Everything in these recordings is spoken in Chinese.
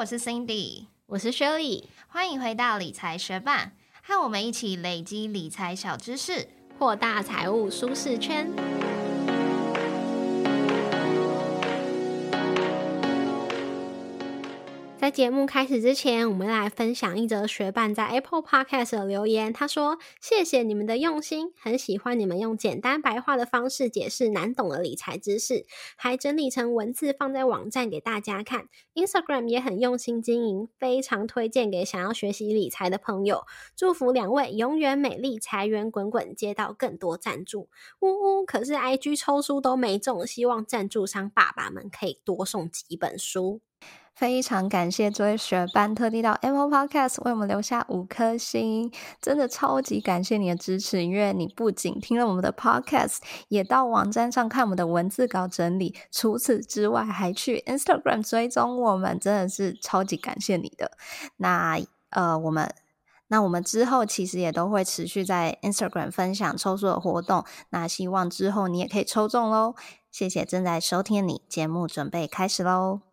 我是 Cindy，我是 Shirley，欢迎回到理财学霸，和我们一起累积理财小知识，扩大财务舒适圈。在节目开始之前，我们来分享一则学伴在 Apple Podcast 的留言。他说：“谢谢你们的用心，很喜欢你们用简单白话的方式解释难懂的理财知识，还整理成文字放在网站给大家看。Instagram 也很用心经营，非常推荐给想要学习理财的朋友。祝福两位永远美丽，财源滚滚，接到更多赞助。呜呜，可是 IG 抽书都没中，希望赞助商爸爸们可以多送几本书。”非常感谢这位学班特地到 Apple Podcast 为我们留下五颗星，真的超级感谢你的支持，因为你不仅听了我们的 Podcast，也到网站上看我们的文字稿整理，除此之外还去 Instagram 追踪我们，真的是超级感谢你的。那呃，我们那我们之后其实也都会持续在 Instagram 分享抽书的活动，那希望之后你也可以抽中喽。谢谢正在收听你，节目准备开始喽。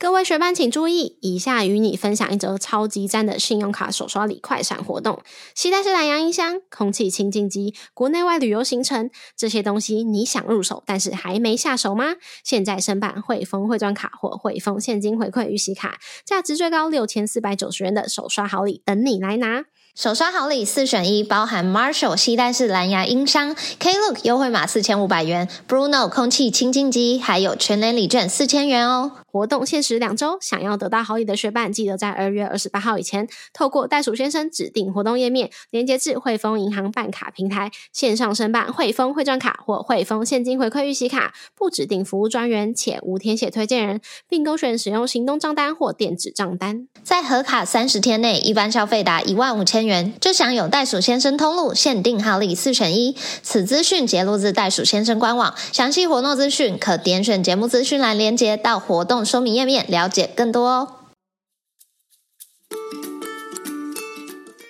各位学班请注意，以下与你分享一则超级赞的信用卡手刷礼快闪活动。期待是蓝牙音箱、空气清净机、国内外旅游行程这些东西，你想入手但是还没下手吗？现在申办汇丰汇钻卡或汇丰现金回馈预习卡，价值最高六千四百九十元的手刷好礼等你来拿。手刷好礼四选一，包含 Marshall 吸带式蓝牙音箱、Klook 优惠码四千五百元、Bruno 空气清净机，还有全年礼券四千元哦。活动限时两周，想要得到好礼的学伴，记得在二月二十八号以前，透过袋鼠先生指定活动页面，连接至汇丰银行办卡平台，线上申办汇丰汇赚卡或汇丰现金回馈预习卡，不指定服务专员，且无填写推荐人，并勾选使用行动账单或电子账单。在核卡三十天内，一般消费达一万五千元，就享有袋鼠先生通路限定好礼四选一。此资讯节录自袋鼠先生官网，详细活动资讯可点选节目资讯栏连接到活动。说明页面了解更多哦。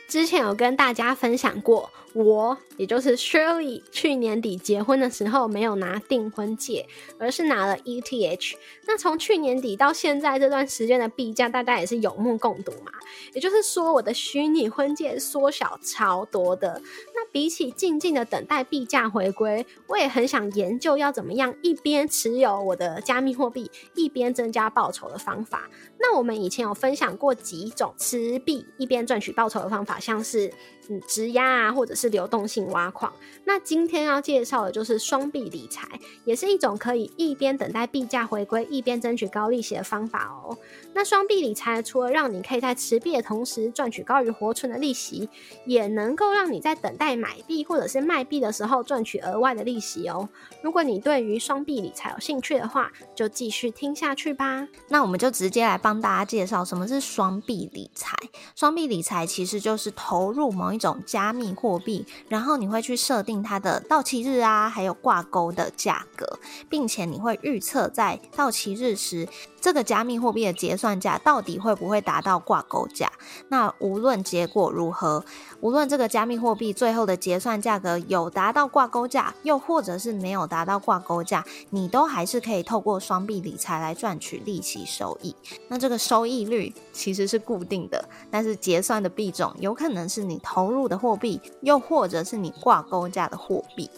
之前有跟大家分享过。我也就是 Shirley 去年底结婚的时候没有拿订婚戒，而是拿了 ETH。那从去年底到现在这段时间的币价，大家也是有目共睹嘛。也就是说，我的虚拟婚戒缩小超多的。那比起静静的等待币价回归，我也很想研究要怎么样一边持有我的加密货币，一边增加报酬的方法。那我们以前有分享过几种持币一边赚取报酬的方法，像是。嗯，质押啊，或者是流动性挖矿。那今天要介绍的就是双币理财，也是一种可以一边等待币价回归，一边争取高利息的方法哦。那双币理财除了让你可以在持币的同时赚取高于活存的利息，也能够让你在等待买币或者是卖币的时候赚取额外的利息哦。如果你对于双币理财有兴趣的话，就继续听下去吧。那我们就直接来帮帮大家介绍什么是双币理财。双币理财其实就是投入某一种加密货币，然后你会去设定它的到期日啊，还有挂钩的价格，并且你会预测在到期日时。这个加密货币的结算价到底会不会达到挂钩价？那无论结果如何，无论这个加密货币最后的结算价格有达到挂钩价，又或者是没有达到挂钩价，你都还是可以透过双币理财来赚取利息收益。那这个收益率其实是固定的，但是结算的币种有可能是你投入的货币，又或者是你挂钩价的货币。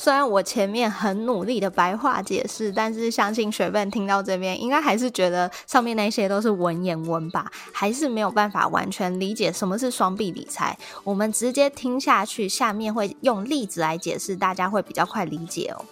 虽然我前面很努力的白话解释，但是相信学伴听到这边，应该还是觉得上面那些都是文言文吧，还是没有办法完全理解什么是双币理财。我们直接听下去，下面会用例子来解释，大家会比较快理解哦。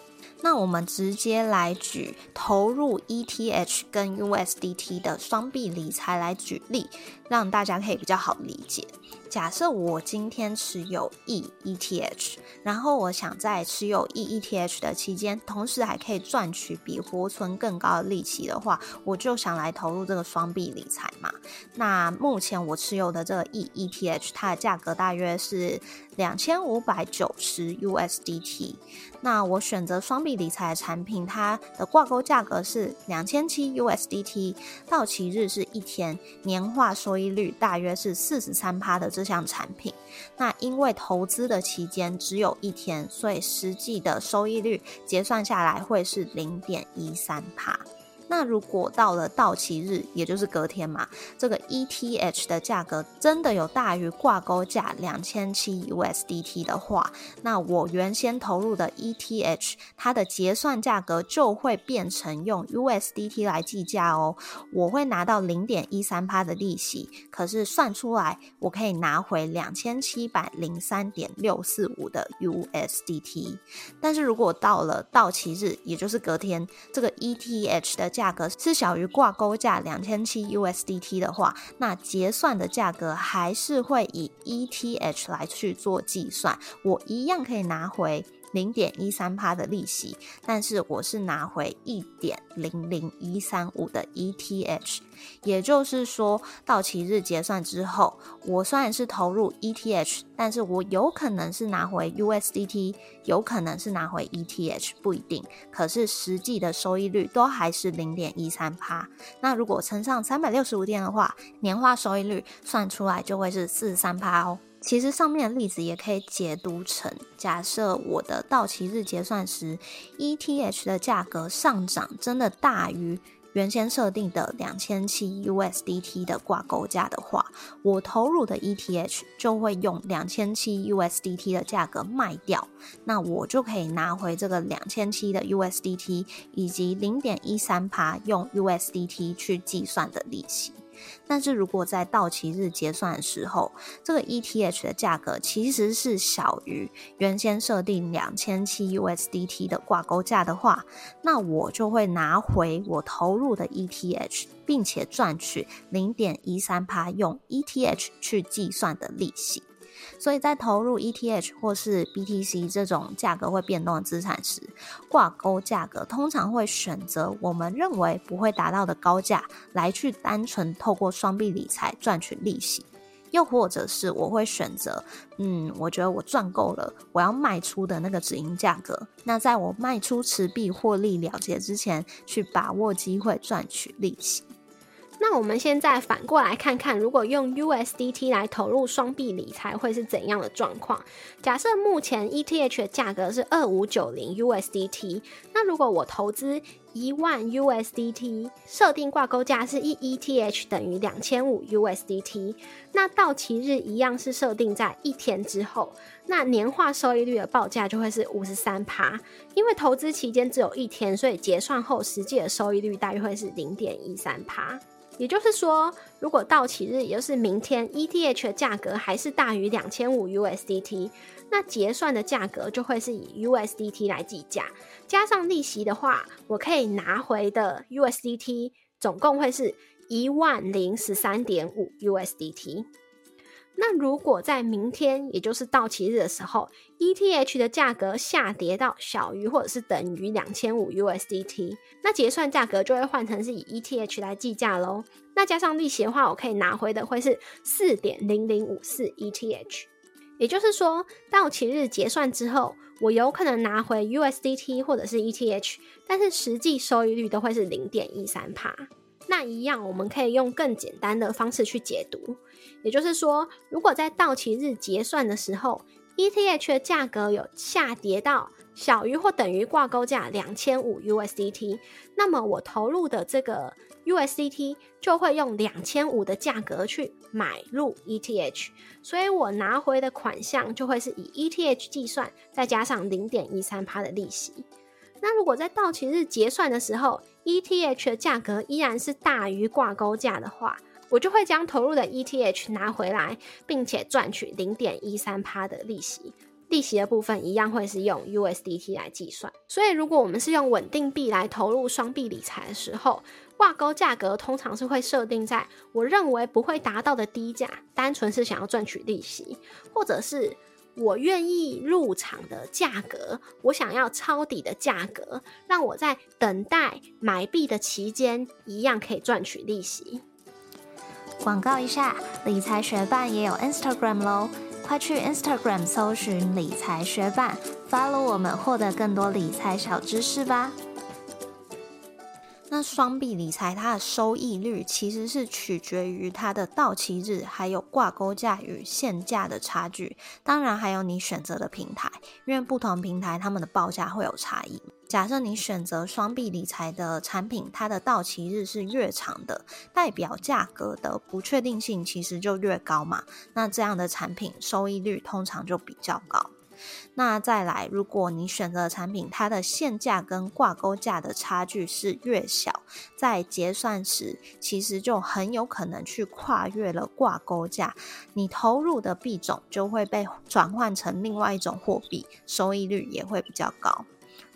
那我们直接来举投入 ETH 跟 USDT 的双币理财来举例，让大家可以比较好理解。假设我今天持有 EETH，然后我想在持有 EETH 的期间，同时还可以赚取比活存更高的利息的话，我就想来投入这个双币理财嘛。那目前我持有的这个 EETH，它的价格大约是两千五百九十 USDT。那我选择双币理财的产品，它的挂钩价格是两千七 USDT，到期日是一天，年化收益率大约是四十三趴的。这项产品，那因为投资的期间只有一天，所以实际的收益率结算下来会是零点一三帕。那如果到了到期日，也就是隔天嘛，这个 ETH 的价格真的有大于挂钩价两千七 USDT 的话，那我原先投入的 ETH 它的结算价格就会变成用 USDT 来计价哦。我会拿到零点一三趴的利息，可是算出来我可以拿回两千七百零三点六四五的 USDT。但是如果到了到期日，也就是隔天，这个 ETH 的价格是小于挂钩价两千七 USDT 的话，那结算的价格还是会以 ETH 来去做计算，我一样可以拿回。零点一三趴的利息，但是我是拿回一点零零一三五的 ETH，也就是说到期日结算之后，我虽然是投入 ETH，但是我有可能是拿回 USDT，有可能是拿回 ETH，不一定。可是实际的收益率都还是零点一三趴。那如果乘上三百六十五天的话，年化收益率算出来就会是四十三趴哦。其实上面的例子也可以解读成：假设我的到期日结算时，ETH 的价格上涨真的大于原先设定的两千七 USDT 的挂钩价的话，我投入的 ETH 就会用两千七 USDT 的价格卖掉，那我就可以拿回这个两千七的 USDT 以及零点一三趴用 USDT 去计算的利息。但是如果在到期日结算的时候，这个 ETH 的价格其实是小于原先设定两千七 USDT 的挂钩价的话，那我就会拿回我投入的 ETH，并且赚取零点一三趴用 ETH 去计算的利息。所以在投入 ETH 或是 BTC 这种价格会变动的资产时，挂钩价格通常会选择我们认为不会达到的高价来去单纯透过双币理财赚取利息，又或者是我会选择，嗯，我觉得我赚够了，我要卖出的那个止盈价格，那在我卖出持币获利了结之前，去把握机会赚取利息。那我们现在反过来看看，如果用 USDT 来投入双币理财会是怎样的状况？假设目前 ETH 的价格是二五九零 USDT，那如果我投资一万 USDT，设定挂钩价是一 ETH 等于两千五 USDT，那到期日一样是设定在一天之后，那年化收益率的报价就会是五十三趴，因为投资期间只有一天，所以结算后实际的收益率大约会是零点一三趴。也就是说，如果到期日，也就是明天，ETH 的价格还是大于两千五 USDT，那结算的价格就会是以 USDT 来计价，加上利息的话，我可以拿回的 USDT 总共会是一万零十三点五 USDT。那如果在明天，也就是到期日的时候，ETH 的价格下跌到小于或者是等于两千五 USDT，那结算价格就会换成是以 ETH 来计价喽。那加上利息的话，我可以拿回的会是四点零零五四 ETH。也就是说，到期日结算之后，我有可能拿回 USDT 或者是 ETH，但是实际收益率都会是零点一三帕。那一样，我们可以用更简单的方式去解读。也就是说，如果在到期日结算的时候，ETH 的价格有下跌到小于或等于挂钩价两千五 USDT，那么我投入的这个 USDT 就会用两千五的价格去买入 ETH，所以我拿回的款项就会是以 ETH 计算，再加上零点一三趴的利息。那如果在到期日结算的时候，ETH 的价格依然是大于挂钩价的话，我就会将投入的 ETH 拿回来，并且赚取零点一三趴的利息。利息的部分一样会是用 USDT 来计算。所以，如果我们是用稳定币来投入双币理财的时候，挂钩价格通常是会设定在我认为不会达到的低价，单纯是想要赚取利息，或者是我愿意入场的价格，我想要抄底的价格，让我在等待买币的期间一样可以赚取利息。广告一下，理财学伴也有 Instagram 喽，快去 Instagram 搜寻理财学伴，follow 我们，获得更多理财小知识吧。那双币理财它的收益率其实是取决于它的到期日，还有挂钩价与现价的差距，当然还有你选择的平台，因为不同平台他们的报价会有差异。假设你选择双币理财的产品，它的到期日是越长的，代表价格的不确定性其实就越高嘛。那这样的产品收益率通常就比较高。那再来，如果你选择的产品，它的现价跟挂钩价的差距是越小，在结算时其实就很有可能去跨越了挂钩价，你投入的币种就会被转换成另外一种货币，收益率也会比较高。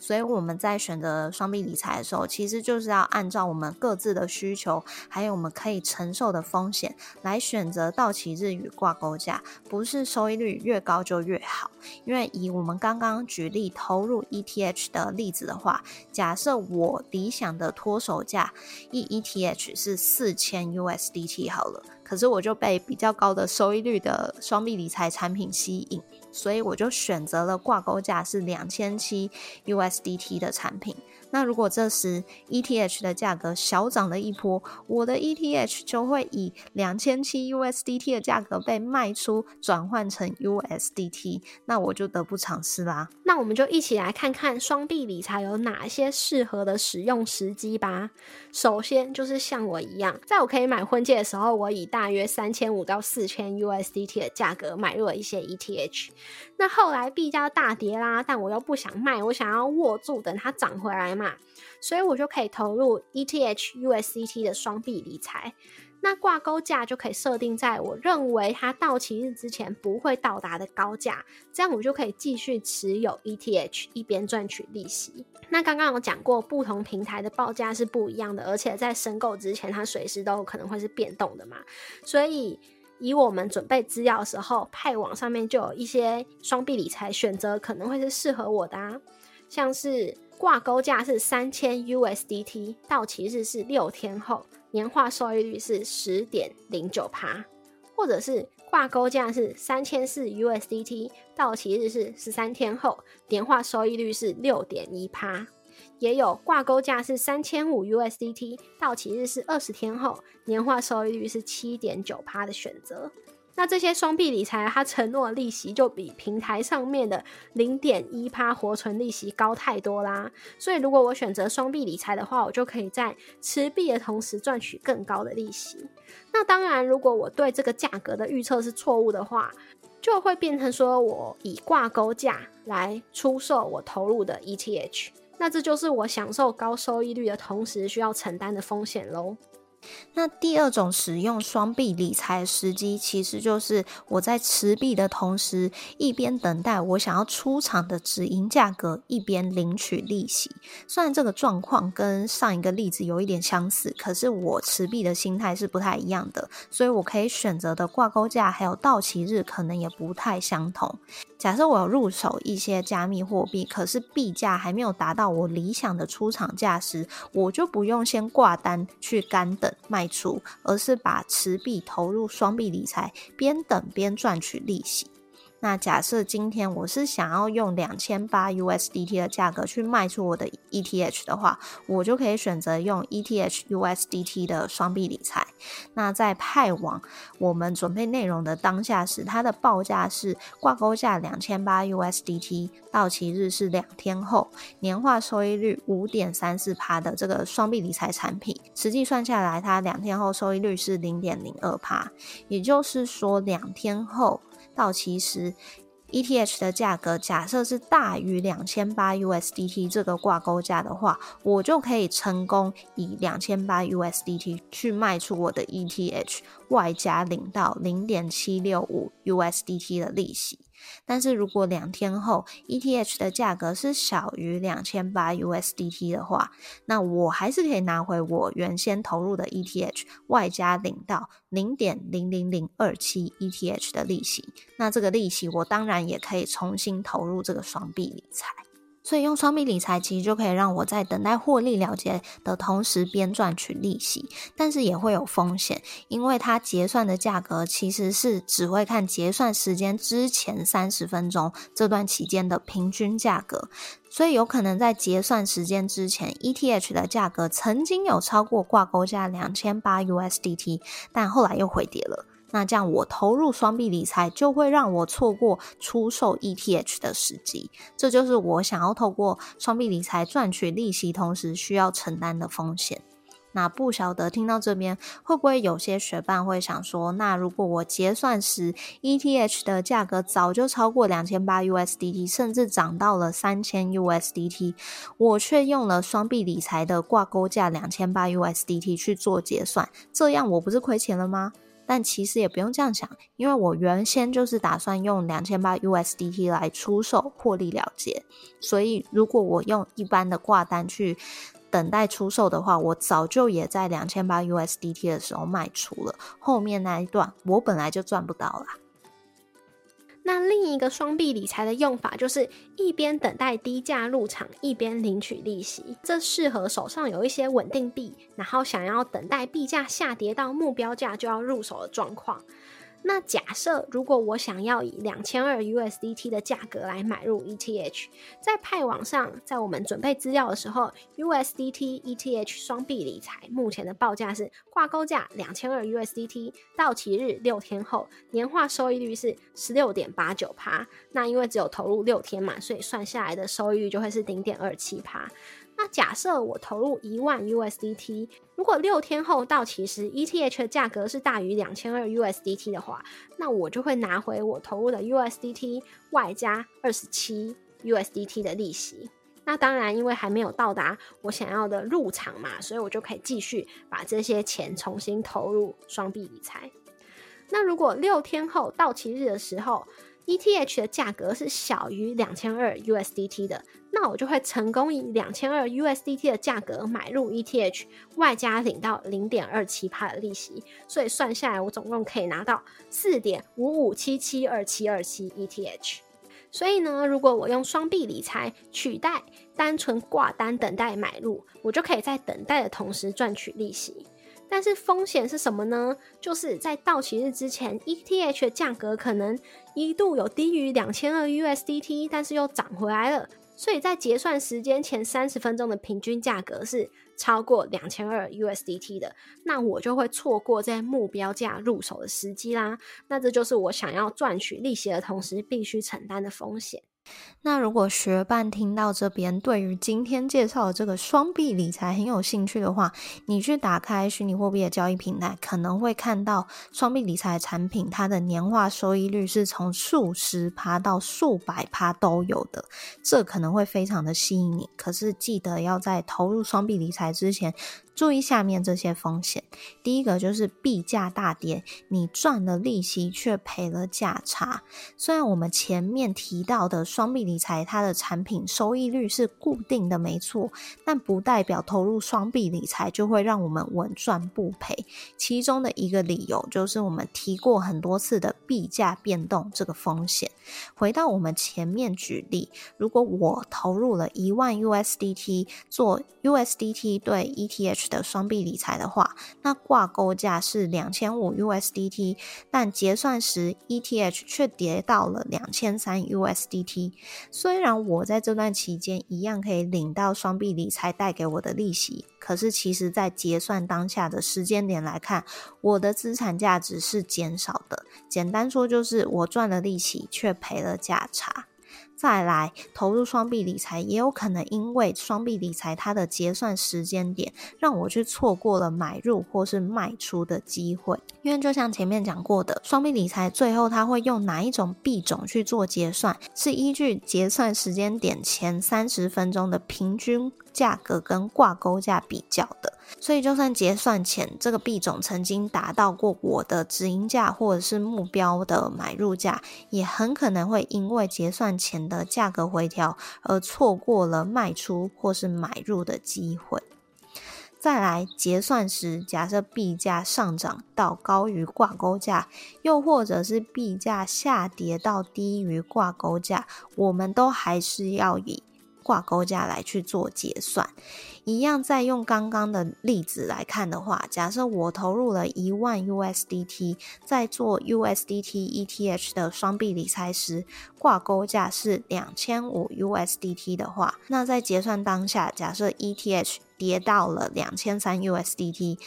所以我们在选择双币理财的时候，其实就是要按照我们各自的需求，还有我们可以承受的风险来选择到期日与挂钩价，不是收益率越高就越好。因为以我们刚刚举例投入 ETH 的例子的话，假设我理想的脱手价一 ETH 是四千 USDT 好了，可是我就被比较高的收益率的双币理财产品吸引。所以我就选择了挂钩价是两千七 USDT 的产品。那如果这时 ETH 的价格小涨了一波，我的 ETH 就会以两千七 USDT 的价格被卖出，转换成 USDT，那我就得不偿失啦。那我们就一起来看看双币理财有哪些适合的使用时机吧。首先就是像我一样，在我可以买婚戒的时候，我以大约三千五到四千 USDT 的价格买入了一些 ETH。那后来币价大跌啦，但我又不想卖，我想要握住等它涨回来嘛，所以我就可以投入 ETH USDT 的双币理财。那挂钩价就可以设定在我认为它到期日之前不会到达的高价，这样我就可以继续持有 ETH，一边赚取利息。那刚刚有讲过，不同平台的报价是不一样的，而且在申购之前，它随时都有可能会是变动的嘛，所以。以我们准备资料的时候，派网上面就有一些双币理财选择，可能会是适合我的啊。像是挂钩价是三千 USDT，到期日是六天后，年化收益率是十点零九趴；或者是挂钩价是三千四 USDT，到期日是十三天后，年化收益率是六点一趴。也有挂钩价是三千五 USDT，到期日是二十天后，年化收益率是七点九趴的选择。那这些双币理财，它承诺利息就比平台上面的零点一趴活存利息高太多啦。所以如果我选择双币理财的话，我就可以在持币的同时赚取更高的利息。那当然，如果我对这个价格的预测是错误的话，就会变成说我以挂钩价来出售我投入的 ETH。那这就是我享受高收益率的同时需要承担的风险喽。那第二种使用双币理财的时机，其实就是我在持币的同时，一边等待我想要出场的止盈价格，一边领取利息。虽然这个状况跟上一个例子有一点相似，可是我持币的心态是不太一样的，所以我可以选择的挂钩价还有到期日可能也不太相同。假设我要入手一些加密货币，可是币价还没有达到我理想的出厂价时，我就不用先挂单去干等。卖出，而是把持币投入双币理财，边等边赚取利息。那假设今天我是想要用两千八 USDT 的价格去卖出我的 ETH 的话，我就可以选择用 ETH USDT 的双币理财。那在派往我们准备内容的当下时，它的报价是挂钩价两千八 USDT，到期日是两天后，年化收益率五点三四趴的这个双币理财产品，实际算下来，它两天后收益率是零点零二趴，也就是说两天后。到期时，ETH 的价格假设是大于两千八 USDT 这个挂钩价的话，我就可以成功以两千八 USDT 去卖出我的 ETH，外加领到零点七六五 USDT 的利息。但是如果两天后 ETH 的价格是小于两千八 USDT 的话，那我还是可以拿回我原先投入的 ETH，外加领到零点零零零二七 ETH 的利息。那这个利息我当然也可以重新投入这个双币理财。所以用双币理财其实就可以让我在等待获利了结的同时边赚取利息，但是也会有风险，因为它结算的价格其实是只会看结算时间之前三十分钟这段期间的平均价格，所以有可能在结算时间之前，ETH 的价格曾经有超过挂钩价两千八 USDT，但后来又回跌了。那这样，我投入双币理财就会让我错过出售 ETH 的时机，这就是我想要透过双币理财赚取利息，同时需要承担的风险。那不晓得听到这边，会不会有些学伴会想说，那如果我结算时 ETH 的价格早就超过两千八 USDT，甚至涨到了三千 USDT，我却用了双币理财的挂钩价两千八 USDT 去做结算，这样我不是亏钱了吗？但其实也不用这样想，因为我原先就是打算用两千八 USDT 来出售获利了结，所以如果我用一般的挂单去等待出售的话，我早就也在两千八 USDT 的时候卖出了，后面那一段我本来就赚不到了。那另一个双币理财的用法，就是一边等待低价入场，一边领取利息。这适合手上有一些稳定币，然后想要等待币价下跌到目标价就要入手的状况。那假设如果我想要以两千二 USDT 的价格来买入 ETH，在派网上，在我们准备资料的时候，USDT ETH 双币理财目前的报价是挂钩价两千二 USDT，到期日六天后，年化收益率是十六点八九趴。那因为只有投入六天嘛，所以算下来的收益率就会是零点二七趴。那假设我投入一万 USDT，如果六天后到期时 ETH 的价格是大于两千二 USDT 的话，那我就会拿回我投入的 USDT 外加二十七 USDT 的利息。那当然，因为还没有到达我想要的入场嘛，所以我就可以继续把这些钱重新投入双币理财。那如果六天后到期日的时候，ETH 的价格是小于两千二 USDT 的，那我就会成功以两千二 USDT 的价格买入 ETH，外加领到零点二七帕的利息，所以算下来我总共可以拿到四点五五七七二七二七 ETH。所以呢，如果我用双币理财取代单纯挂单等待买入，我就可以在等待的同时赚取利息。但是风险是什么呢？就是在到期日之前，ETH 的价格可能一度有低于两千二 USDT，但是又涨回来了。所以在结算时间前三十分钟的平均价格是超过两千二 USDT 的，那我就会错过在目标价入手的时机啦。那这就是我想要赚取利息的同时必须承担的风险。那如果学伴听到这边，对于今天介绍的这个双币理财很有兴趣的话，你去打开虚拟货币的交易平台，可能会看到双币理财产品，它的年化收益率是从数十趴到数百趴都有的，这可能会非常的吸引你。可是记得要在投入双币理财之前。注意下面这些风险，第一个就是币价大跌，你赚了利息却赔了价差。虽然我们前面提到的双币理财，它的产品收益率是固定的，没错，但不代表投入双币理财就会让我们稳赚不赔。其中的一个理由就是我们提过很多次的币价变动这个风险。回到我们前面举例，如果我投入了一万 USDT 做 USDT 对 ETH。的双币理财的话，那挂钩价是两千五 USDT，但结算时 ETH 却跌到了两千三 USDT。虽然我在这段期间一样可以领到双币理财带给我的利息，可是其实在结算当下的时间点来看，我的资产价值是减少的。简单说就是我赚了利息，却赔了价差。再来投入双币理财，也有可能因为双币理财它的结算时间点，让我去错过了买入或是卖出的机会。因为就像前面讲过的，双币理财最后它会用哪一种币种去做结算，是依据结算时间点前三十分钟的平均。价格跟挂钩价比较的，所以就算结算前这个币种曾经达到过我的止盈价或者是目标的买入价，也很可能会因为结算前的价格回调而错过了卖出或是买入的机会。再来结算时，假设币价上涨到高于挂钩价，又或者是币价下跌到低于挂钩价，我们都还是要以。挂钩价来去做结算。一样，再用刚刚的例子来看的话，假设我投入了一万 USDT，在做 USDT ETH 的双币理财时，挂钩价是两千五 USDT 的话，那在结算当下，假设 ETH 跌到了两千三 USDT，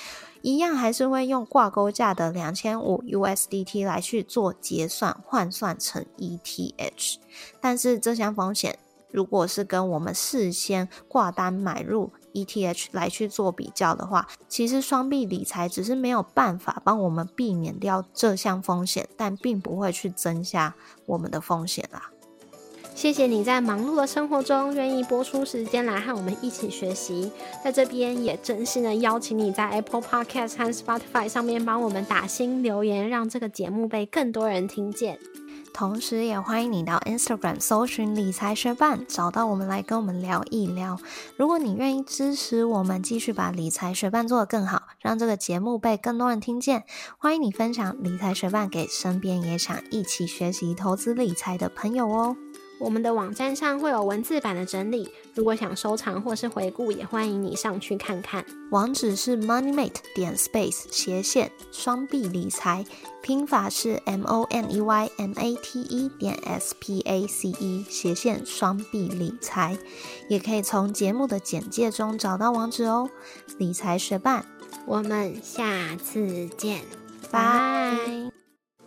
一样还是会用挂钩价的两千五 USDT 来去做结算，换算成 ETH。但是这项风险，如果是跟我们事先挂单买入。ETH 来去做比较的话，其实双币理财只是没有办法帮我们避免掉这项风险，但并不会去增加我们的风险啦。谢谢你在忙碌的生活中愿意播出时间来和我们一起学习，在这边也真心的邀请你在 Apple Podcast 和 Spotify 上面帮我们打新留言，让这个节目被更多人听见。同时，也欢迎你到 Instagram 搜寻理财学伴，找到我们来跟我们聊一聊。如果你愿意支持我们，继续把理财学伴做得更好，让这个节目被更多人听见，欢迎你分享理财学伴给身边也想一起学习投资理财的朋友哦。我们的网站上会有文字版的整理，如果想收藏或是回顾，也欢迎你上去看看。网址是 moneymate 点 space 斜线双币理财，拼法是 m o n e y m a t e 点 s p a c e 斜线双币理财，也可以从节目的简介中找到网址哦。理财学伴，我们下次见，拜。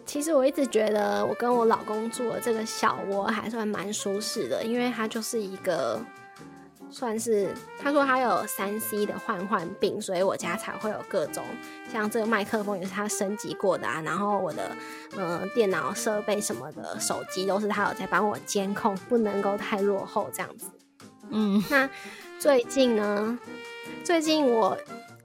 其实我一直觉得我跟我老公住的这个小窝还算蛮舒适的，因为它就是一个算是他说他有三 C 的换换病，所以我家才会有各种像这个麦克风也是他升级过的啊，然后我的嗯电脑设备什么的手机都是他有在帮我监控，不能够太落后这样子。嗯，那最近呢？最近我。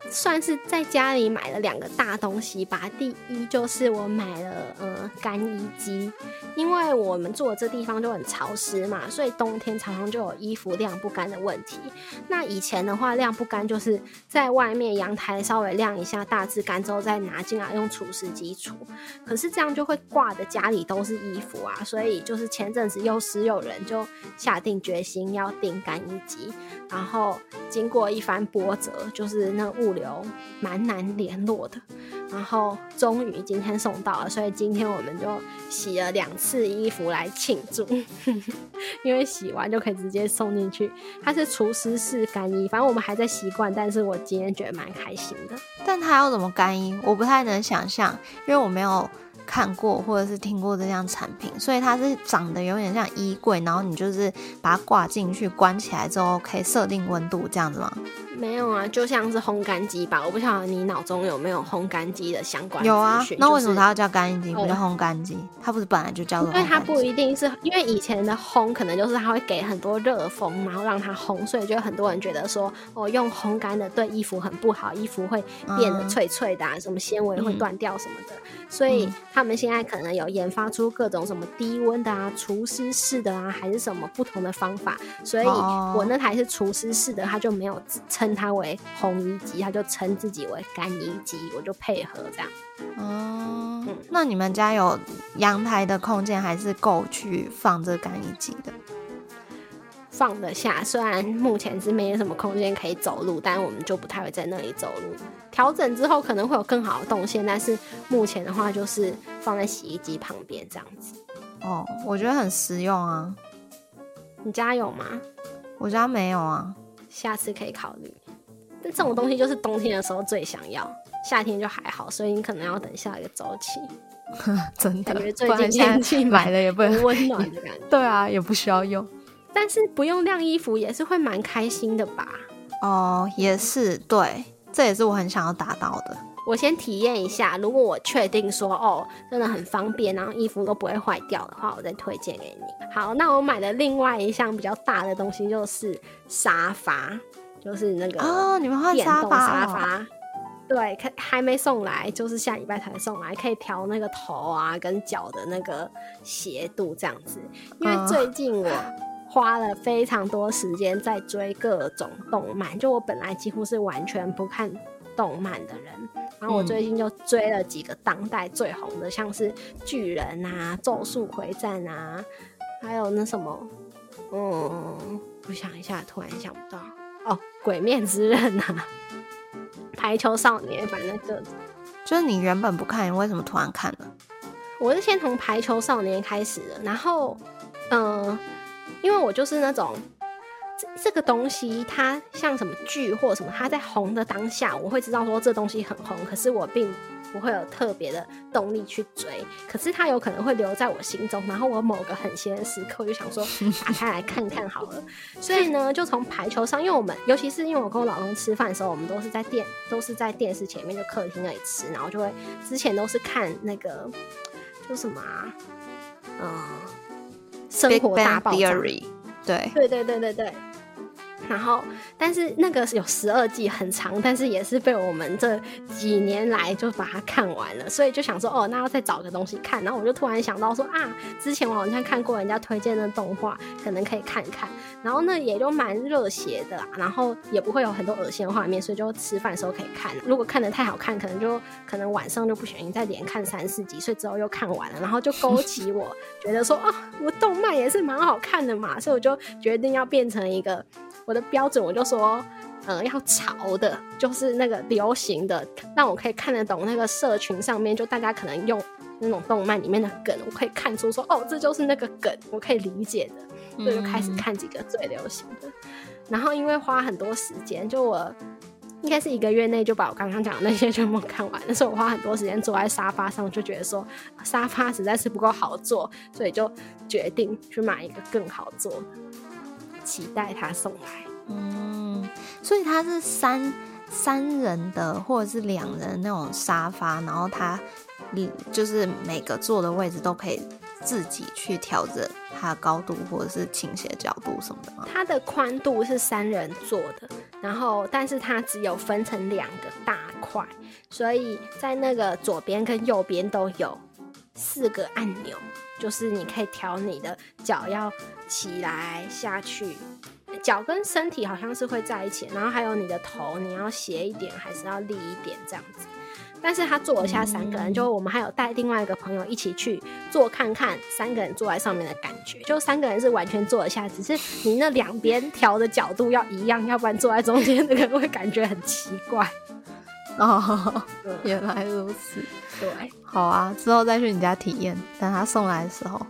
算是在家里买了两个大东西吧。第一就是我买了呃干衣机，因为我们住的这地方就很潮湿嘛，所以冬天常常就有衣服晾不干的问题。那以前的话晾不干就是在外面阳台稍微晾一下，大致干之后再拿进来用除湿机除。可是这样就会挂的家里都是衣服啊，所以就是前阵子又湿又冷，就下定决心要订干衣机。然后经过一番波折，就是那物流蛮难联络的，然后终于今天送到了，所以今天我们就洗了两次衣服来庆祝，因为洗完就可以直接送进去。它是除湿式干衣，反正我们还在习惯，但是我今天觉得蛮开心的。但它要怎么干衣，我不太能想象，因为我没有。看过或者是听过这项产品，所以它是长得有点像衣柜，然后你就是把它挂进去，关起来之后可以设定温度这样子吗？没有啊，就像是烘干机吧。我不晓得你脑中有没有烘干机的相关有啊，那为什么它要叫干衣机，不叫烘干机？它不是本来就叫做？因为它不一定是因为以前的烘可能就是它会给很多热风，然后让它烘，所以就很多人觉得说，哦，用烘干的对衣服很不好，衣服会变得脆脆的，啊，什么纤维会断掉什么的。所以他们现在可能有研发出各种什么低温的啊、除湿式的啊，还是什么不同的方法。所以我那台是除湿式的，它就没有称它为红衣机，它就称自己为干衣机，我就配合这样。哦，那你们家有阳台的空间，还是够去放这干衣机的？放得下，虽然目前是没有什么空间可以走路，但我们就不太会在那里走路。调整之后可能会有更好的动线，但是目前的话就是放在洗衣机旁边这样子。哦，我觉得很实用啊。你家有吗？我家没有啊，下次可以考虑。但这种东西就是冬天的时候最想要，夏天就还好，所以你可能要等下一个周期。真的，感觉最近天气 买了也不温暖的感觉。对啊，也不需要用。但是不用晾衣服也是会蛮开心的吧？哦，也是，对，这也是我很想要达到的。我先体验一下，如果我确定说哦，真的很方便，然后衣服都不会坏掉的话，我再推荐给你。好，那我买的另外一项比较大的东西就是沙发，就是那个哦，你们换沙发？沙发，对，还还没送来，就是下礼拜才送来，可以调那个头啊跟脚的那个斜度这样子。因为最近我。花了非常多时间在追各种动漫，就我本来几乎是完全不看动漫的人，然后我最近就追了几个当代最红的，像是巨人啊、咒术回战啊，还有那什么嗯，我想一下，突然想不到。哦，《鬼面之刃》啊，《排球少年》，反正就就是你原本不看，你为什么突然看了？我是先从《排球少年》开始的，然后，嗯，因为我就是那种这这个东西，它像什么剧或什么，它在红的当下，我会知道说这东西很红，可是我并。不会有特别的动力去追，可是它有可能会留在我心中，然后我某个很闲的时刻，我就想说 打开来看看好了。所以呢，就从排球上，因为我们尤其是因为我跟我老公吃饭的时候，我们都是在电都是在电视前面就客厅那里吃，然后就会之前都是看那个就什么啊，嗯，生活大爆炸，对对对对对对。然后，但是那个有十二季，很长，但是也是被我们这几年来就把它看完了，所以就想说，哦，那要再找个东西看。然后我就突然想到说，啊，之前我好像看过人家推荐的动画，可能可以看看。然后呢，也就蛮热血的，然后也不会有很多恶心的画面，所以就吃饭的时候可以看。如果看的太好看，可能就可能晚上就不小心再连看三四集，所以之后又看完了，然后就勾起我觉得说，啊，我动漫也是蛮好看的嘛，所以我就决定要变成一个。我的标准我就说，嗯，要潮的，就是那个流行的，让我可以看得懂那个社群上面，就大家可能用那种动漫里面的梗，我可以看出说，哦，这就是那个梗，我可以理解的，所以就开始看几个最流行的。然后因为花很多时间，就我应该是一个月内就把我刚刚讲的那些全部看完，但是我花很多时间坐在沙发上，就觉得说沙发实在是不够好坐，所以就决定去买一个更好坐的。期待他送来，嗯，所以它是三三人的或者是两人那种沙发，然后它，你就是每个坐的位置都可以自己去调整它的高度或者是倾斜角度什么的吗？它的宽度是三人坐的，然后但是它只有分成两个大块，所以在那个左边跟右边都有四个按钮。就是你可以调你的脚要起来下去，脚跟身体好像是会在一起，然后还有你的头你要斜一点还是要立一点这样子。但是他坐得下三个人，就我们还有带另外一个朋友一起去坐看看三个人坐在上面的感觉，就三个人是完全坐得下，只是你那两边调的角度要一样，要不然坐在中间 那个人会感觉很奇怪。哦，原来如此。对，好啊，之后再去你家体验，等他送来的时候。好，